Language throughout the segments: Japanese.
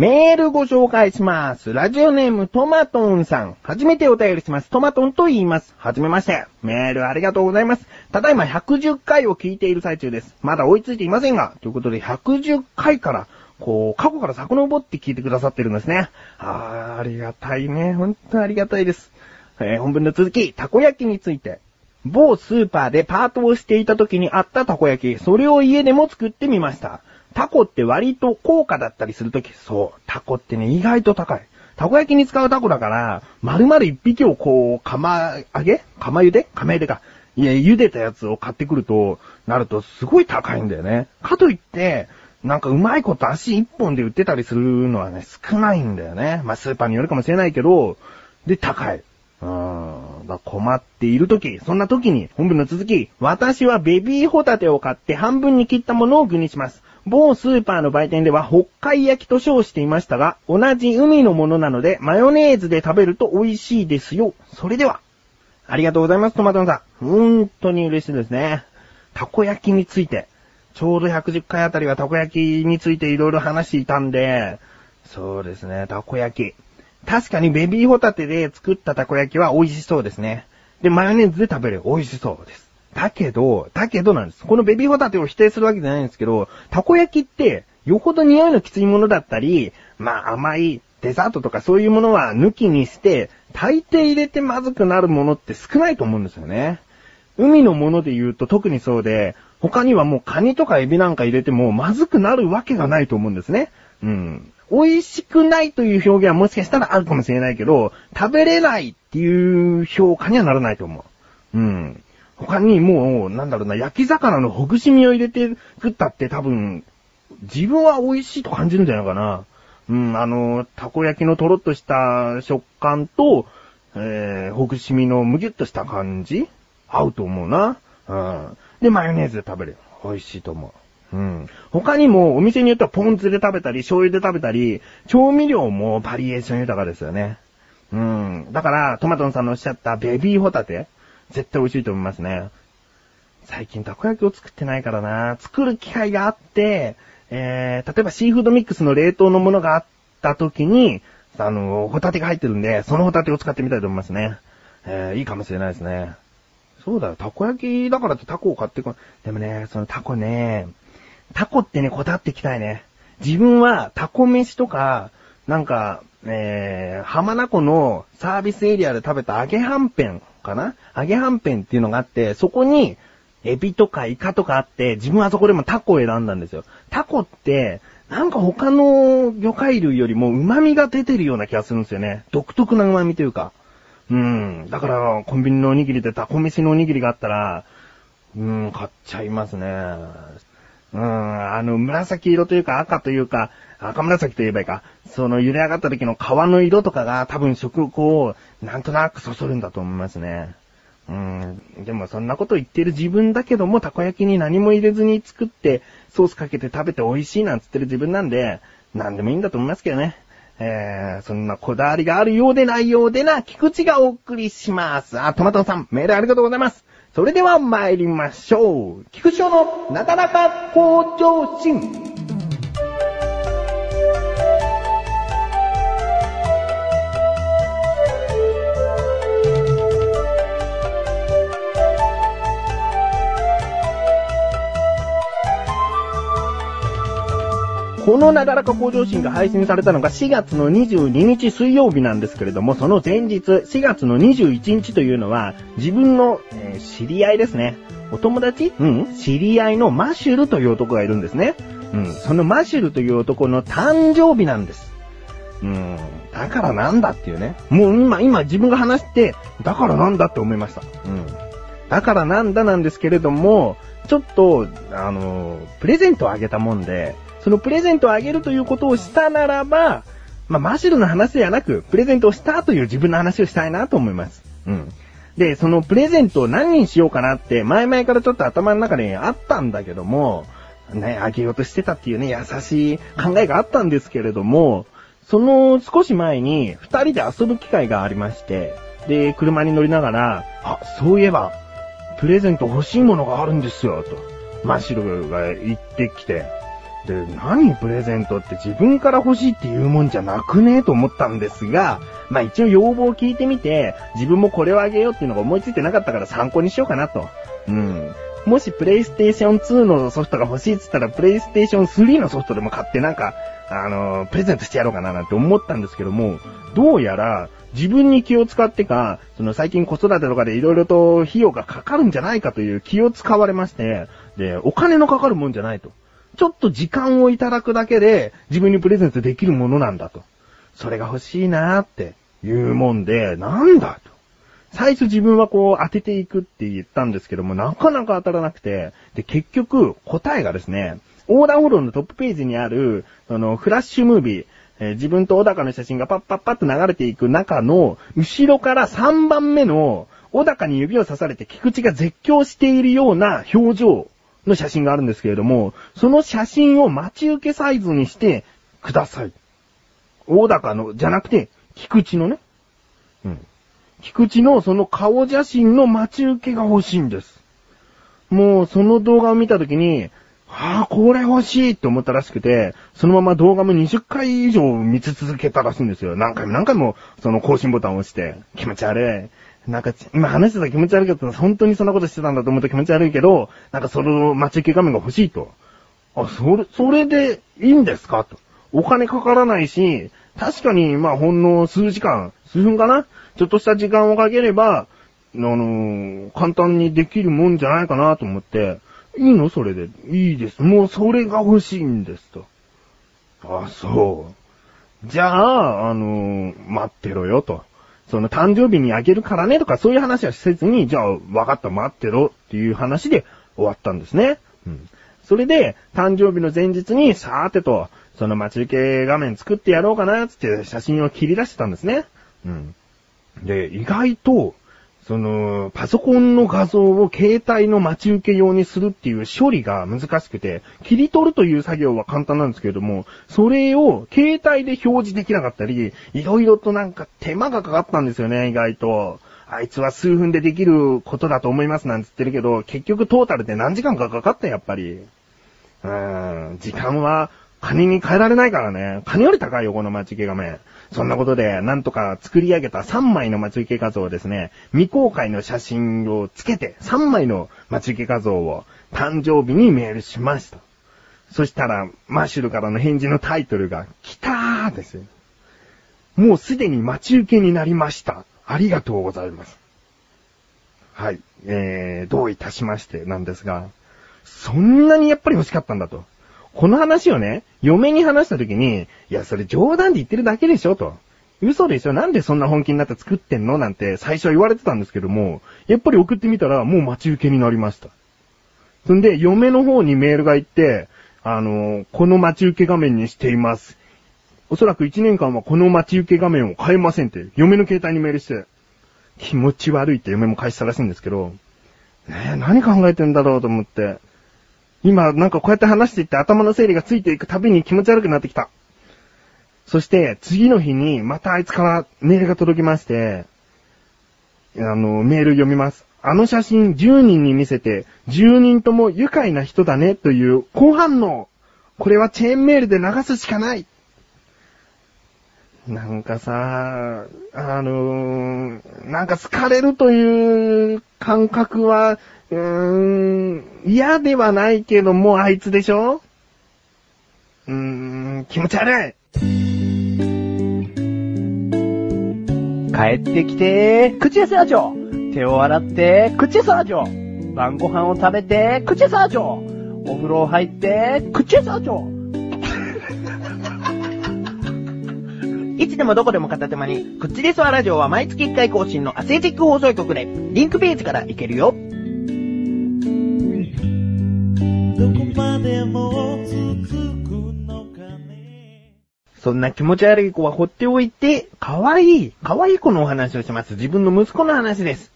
メールご紹介します。ラジオネームトマトンさん。初めてお便りします。トマトンと言います。はじめまして。メールありがとうございます。ただいま110回を聞いている最中です。まだ追いついていませんが、ということで110回から、こう、過去から遡って聞いてくださってるんですね。あー、ありがたいね。本当にありがたいです。えー本文の続き、たこ焼きについて。某スーパーでパートをしていた時にあったたこ焼き、それを家でも作ってみました。タコって割と高価だったりするとき、そう、タコってね、意外と高い。たこ焼きに使うタコだから、丸々一匹をこう、釜揚げ？釜茹で？釜茹でか。いや、茹でたやつを買ってくると、なるとすごい高いんだよね。かといって、なんかうまいこと足一本で売ってたりするのはね、少ないんだよね。まあ、スーパーによるかもしれないけど、で、高い。うーん。だ困っているとき、そんなときに、本文の続き、私はベビーホタテを買って半分に切ったものを具にします。某スーパーの売店では北海焼きと称していましたが、同じ海のものなので、マヨネーズで食べると美味しいですよ。それでは。ありがとうございます、トマトンさん。本当に嬉しいですね。たこ焼きについて。ちょうど110回あたりはたこ焼きについていろいろ話していたんで、そうですね、たこ焼き。確かにベビーホタテで作ったたこ焼きは美味しそうですね。で、マヨネーズで食べる。美味しそうです。だけど、だけどなんです。このベビーホタテを否定するわけじゃないんですけど、たこ焼きって、よほど匂いのきついものだったり、まあ甘いデザートとかそういうものは抜きにして、大抵入れてまずくなるものって少ないと思うんですよね。海のもので言うと特にそうで、他にはもうカニとかエビなんか入れてもまずくなるわけがないと思うんですね。うん。美味しくないという表現はもしかしたらあるかもしれないけど、食べれないっていう評価にはならないと思う。うん。他にもう、なんだろうな、焼き魚のほぐし身を入れて食ったって多分、自分は美味しいと感じるんじゃないかな。うん、あの、たこ焼きのとろっとした食感と、えー、ほぐし身のむぎゅっとした感じ？合うと思うな。うん。で、マヨネーズで食べる。美味しいと思う。うん。他にも、お店によってはポン酢で食べたり、醤油で食べたり、調味料もバリエーション豊かですよね。うん。だから、トマトンさんのおっしゃったベビーホタテ、絶対美味しいと思いますね。最近たこ焼きを作ってないからな。作る機会があって、えー、例えばシーフードミックスの冷凍のものがあった時に、あの、ホタテが入ってるんで、そのホタテを使ってみたいと思いますね。えー、いいかもしれないですね。そうだよ、たこ焼きだからってタコを買ってこでもね、そのタコね、タコってね、こだわっていきたいね。自分はタコ飯とか、なんか、えー、浜名湖のサービスエリアで食べた揚げはんぺんかな？揚げはんぺんっていうのがあって、そこに、エビとかイカとかあって、自分はそこでもタコを選んだんですよ。タコって、なんか他の魚介類よりも旨味が出てるような気がするんですよね。独特な旨味というか。うん。だから、コンビニのおにぎりでタコ飯のおにぎりがあったら、うん、買っちゃいますね。うん、あの、紫色というか赤というか、赤紫と言えばいいか。その茹で上がった時の皮の色とかが多分食欲をなんとなくそそるんだと思いますね。うん。でもそんなこと言ってる自分だけども、たこ焼きに何も入れずに作って、ソースかけて食べて美味しいなんつってる自分なんで、なんでもいいんだと思いますけどね。えー、そんなこだわりがあるようでないようでな、菊池がお送りします。あ、トマトさん、メールありがとうございます。それでは参りましょう。菊池のなかなか向上心。このなだらか向上心が配信されたのが4月の22日水曜日なんですけれども、その前日、4月の21日というのは、自分の、えー知り合いですね。お友達？うん知り合いのマシュルという男がいるんですね。うん。そのマシュルという男の誕生日なんです。うん。だからなんだっていうね。もう今、今自分が話して、だからなんだって思いました。うん。だからなんだなんですけれども、ちょっと、あの、プレゼントをあげたもんで、そのプレゼントをあげるということをしたならば、まあ、マシルの話ではなく、プレゼントをしたという自分の話をしたいなと思います。うん。で、そのプレゼントを何にしようかなって、前々からちょっと頭の中にあったんだけども、ね、あげようとしてたっていうね、優しい考えがあったんですけれども、その少し前に二人で遊ぶ機会がありまして、で、車に乗りながら、あ、そういえば、プレゼント欲しいものがあるんですよ、と、マシルが言ってきて、で、何プレゼントって自分から欲しいって言うもんじゃなくねえと思ったんですが、まあ一応要望を聞いてみて、自分もこれをあげようっていうのが思いついてなかったから参考にしようかなと。うん。もしプレイステーション2のソフトが欲しいって言ったら、プレイステーション3のソフトでも買ってなんか、あのー、プレゼントしてやろうかななんて思ったんですけども、どうやら、自分に気を使ってか、その最近子育てとかで色々と費用がかかるんじゃないかという気を使われまして、で、お金のかかるもんじゃないと。ちょっと時間をいただくだけで自分にプレゼントできるものなんだと。それが欲しいなーっていうもんで、なんだと。最初自分はこう当てていくって言ったんですけども、なかなか当たらなくて、で、結局答えがですね、横断歩道のトップページにある、その、フラッシュムービー、えー、自分と小高の写真がパッパッパッと流れていく中の、後ろから3番目の、小高に指を刺されて菊池が絶叫しているような表情の写真があるんですけれども、その写真を待ち受けサイズにしてください。大高の、じゃなくて、菊池のね。うん。菊池のその顔写真の待ち受けが欲しいんです。もうその動画を見たときに、はあ、これ欲しいって思ったらしくて、そのまま動画も20回以上見続けたらしいんですよ。何回も何回もその更新ボタンを押して、気持ち悪い。なんか、今話してた気持ち悪いけど、本当にそんなことしてたんだと思うと気持ち悪いけど、なんかその待ち受け画面が欲しいと。あ、それ、それでいいんですか？と。お金かからないし、確かに、まあ、ほんの数時間、数分かな？ちょっとした時間をかければ、あの、簡単にできるもんじゃないかなと思って、いいの？それで。いいです。もうそれが欲しいんですと。あ、そう。じゃあ、あの、待ってろよと。その誕生日にあげるからねとかそういう話はせずに、じゃあ分かった待ってろっていう話で終わったんですね。うん。それで、誕生日の前日に、さーてと、その待ち受け画面作ってやろうかな、つって写真を切り出してたんですね。うん。で、意外と、その、パソコンの画像を携帯の待ち受け用にするっていう処理が難しくて、切り取るという作業は簡単なんですけれども、それを携帯で表示できなかったり、いろいろとなんか手間がかかったんですよね、意外と。あいつは数分でできることだと思いますなんつってるけど、結局トータルで何時間かかかったやっぱり。うーん、時間は金に変えられないからね。金より高いよ、この待ち受け画面。そんなことで、なんとか作り上げた3枚の待ち受け画像をですね、未公開の写真をつけて、3枚の待ち受け画像を誕生日にメールしました。そしたら、マッシュルからの返事のタイトルが、来たーです。もうすでに待ち受けになりました。ありがとうございます。はい。えー、どういたしましてなんですが、そんなにやっぱり欲しかったんだと。この話をね、嫁に話した時に、いや、それ冗談で言ってるだけでしょ、と。嘘でしょ？なんでそんな本気になって作ってんの？なんて最初は言われてたんですけども、やっぱり送ってみたらもう待ち受けになりました。そんで、嫁の方にメールが行って、あの、この待ち受け画面にしています。おそらく1年間はこの待ち受け画面を変えませんって、嫁の携帯にメールして、気持ち悪いって嫁も返したらしいんですけど、ねえ、何考えてんだろうと思って。今、なんかこうやって話していって頭の整理がついていくたびに気持ち悪くなってきた。そして、次の日に、またあいつからメールが届きまして、あの、メール読みます。あの写真10人に見せて、10人とも愉快な人だねという後半の。これはチェーンメールで流すしかない。なんかさ、あのー、なんか好かれるという感覚は、うーん、嫌ではないけども、あいつでしょ？うーん、気持ち悪い。帰ってきて、口餌長。手を洗って、口餌長。晩ご飯を食べて、口餌長。お風呂入って、口餌長。いつでもどこでも片手間に、クッチレスワラジオは毎月1回更新のアセージック放送局で、リンクページから行けるよ。どこまでも続くのかね。そんな気持ち悪い子は放っておいて、可愛い、可愛い子のお話をします。自分の息子の話です。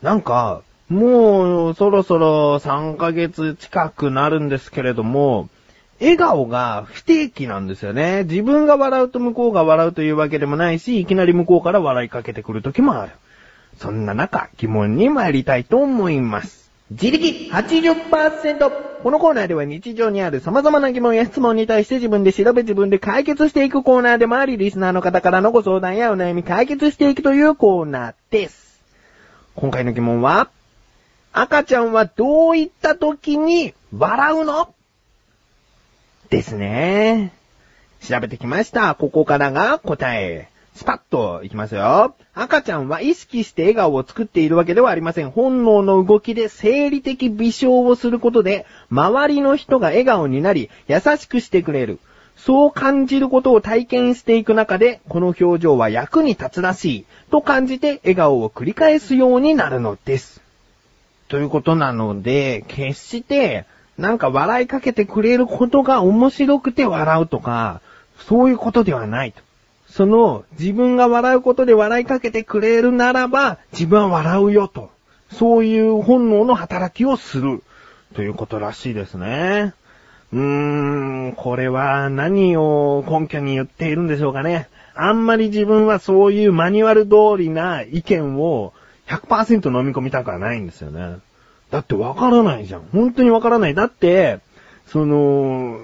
なんか、もう、そろそろ3ヶ月近くなるんですけれども、笑顔が不定期なんですよね。自分が笑うと向こうが笑うというわけでもないし、いきなり向こうから笑いかけてくる時もある。そんな中、疑問に参りたいと思います。自力80%このコーナーでは日常にある様々な疑問や質問に対して自分で調べ自分で解決していくコーナーでもあり、リスナーの方からのご相談やお悩み解決していくというコーナーです。今回の疑問は、赤ちゃんはどういった時に笑うの？ですね。調べてきました。ここからが答え。スパッといきますよ。赤ちゃんは意識して笑顔を作っているわけではありません。本能の動きで生理的微笑をすることで、周りの人が笑顔になり、優しくしてくれる。そう感じることを体験していく中で、この表情は役に立つらしい、と感じて笑顔を繰り返すようになるのです。ということなので、決して、なんか笑いかけてくれることが面白くて笑うとか、そういうことではないと。その、自分が笑うことで笑いかけてくれるならば、自分は笑うよと。そういう本能の働きをする。ということらしいですね。うーん、これは何を根拠に言っているんでしょうかね。あんまり自分はそういうマニュアル通りな意見を100%飲み込みたくはないんですよね。だってわからないじゃん。本当にわからない。だって、その、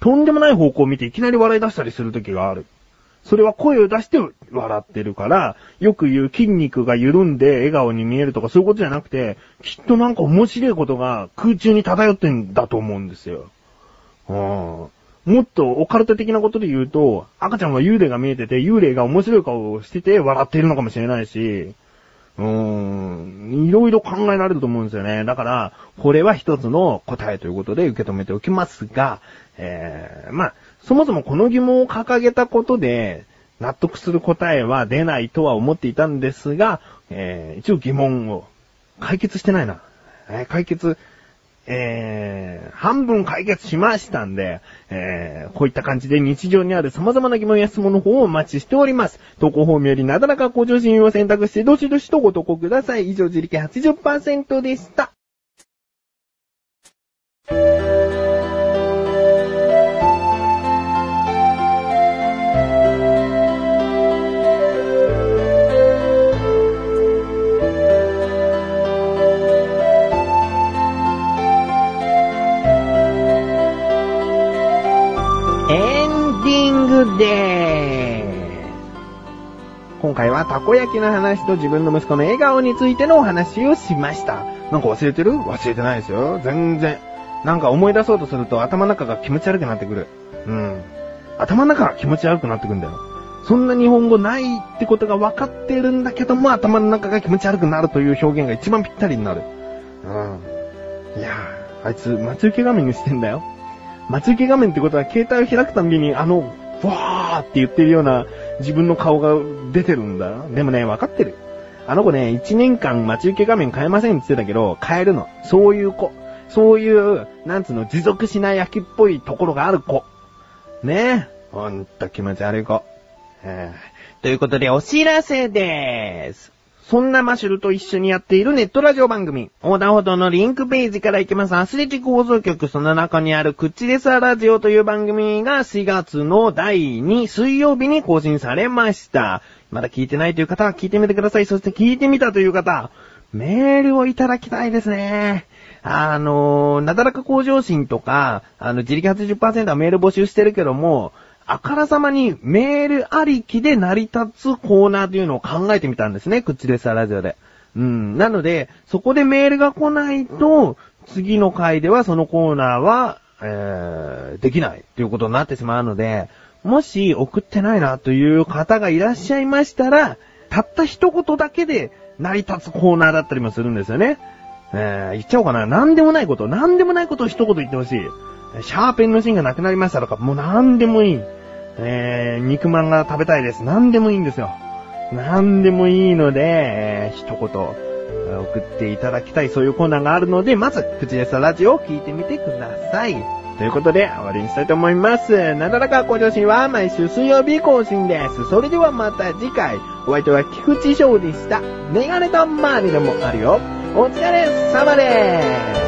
とんでもない方向を見ていきなり笑い出したりする時がある。それは声を出して笑ってるから、よく言う筋肉が緩んで笑顔に見えるとかそういうことじゃなくて、きっとなんか面白いことが空中に漂ってんだと思うんですよ。うんもっとオカルト的なことで言うと、赤ちゃんは幽霊が見えてて、幽霊が面白い顔をしてて笑っているのかもしれないし、うーん、いろいろ考えられると思うんですよね。だから、これは一つの答えということで受け止めておきますが、えー、まあ、そもそもこの疑問を掲げたことで、納得する答えは出ないとは思っていたんですが、えー、一応疑問を解決してないな。えー解決、えー、半分解決しましたんで、えー、こういった感じで日常にある様々な疑問や質問の方をお待ちしております。投稿フォームよりなだらか向上心を選択して、どしどしとご投稿ください。以上、自力80%でした。今回はたこ焼きの話と自分の息子の笑顔についてのお話をしました。なんか忘れてる？忘れてないですよ。全然。なんか思い出そうとすると頭の中が気持ち悪くなってくる。うん。頭の中が気持ち悪くなってくんだよ。そんな日本語ないってことが分かってるんだけども、頭の中が気持ち悪くなるという表現が一番ぴったりになる。うん。いやー、あいつ待ち受け画面にしてんだよ。待ち受け画面ってことは携帯を開くたびにあの、わーって言ってるような自分の顔が出てるんだ。でもね、わかってる。あの子ね、一年間待ち受け画面変えませんって言ってたけど、変えるの。そういう子。そういう、なんつうの、持続しない焼きっぽいところがある子。ねえ。ほんと気持ち悪い子。えーということでお知らせでーす。そんなマシュルと一緒にやっているネットラジオ番組、横断歩道のリンクページから行けますアスレチック放送局、その中にあるクッチレサラジオという番組が4月の第2水曜日に更新されました。まだ聞いてないという方は聞いてみてください。そして聞いてみたという方、メールをいただきたいですね。あの、なだらか向上心とか、あの、自力80%はメール募集してるけども、あからさまにメールありきで成り立つコーナーというのを考えてみたんですね、クッチレスラジオで。うん。なので、そこでメールが来ないと、次の回ではそのコーナーは、えー、できないということになってしまうので、もし送ってないなという方がいらっしゃいましたら、たった一言だけで成り立つコーナーだったりもするんですよね。えー、言っちゃおうかな。なんでもないこと、なんでもないことを一言言ってほしい。シャーペンの芯がなくなりましたとか、もうなんでもいい。えー、肉まんが食べたいです。なんでもいいんですよ。なんでもいいので、えー、一言、送っていただきたい、そういうコーナーがあるので、まず、口でさラジオを聞いてみてください。ということで、終わりにしたいと思います。なだらか向上心は毎週水曜日更新です。それではまた次回、お相手は菊池翔でした。メガネとマーニでもあるよ。お疲れ様です。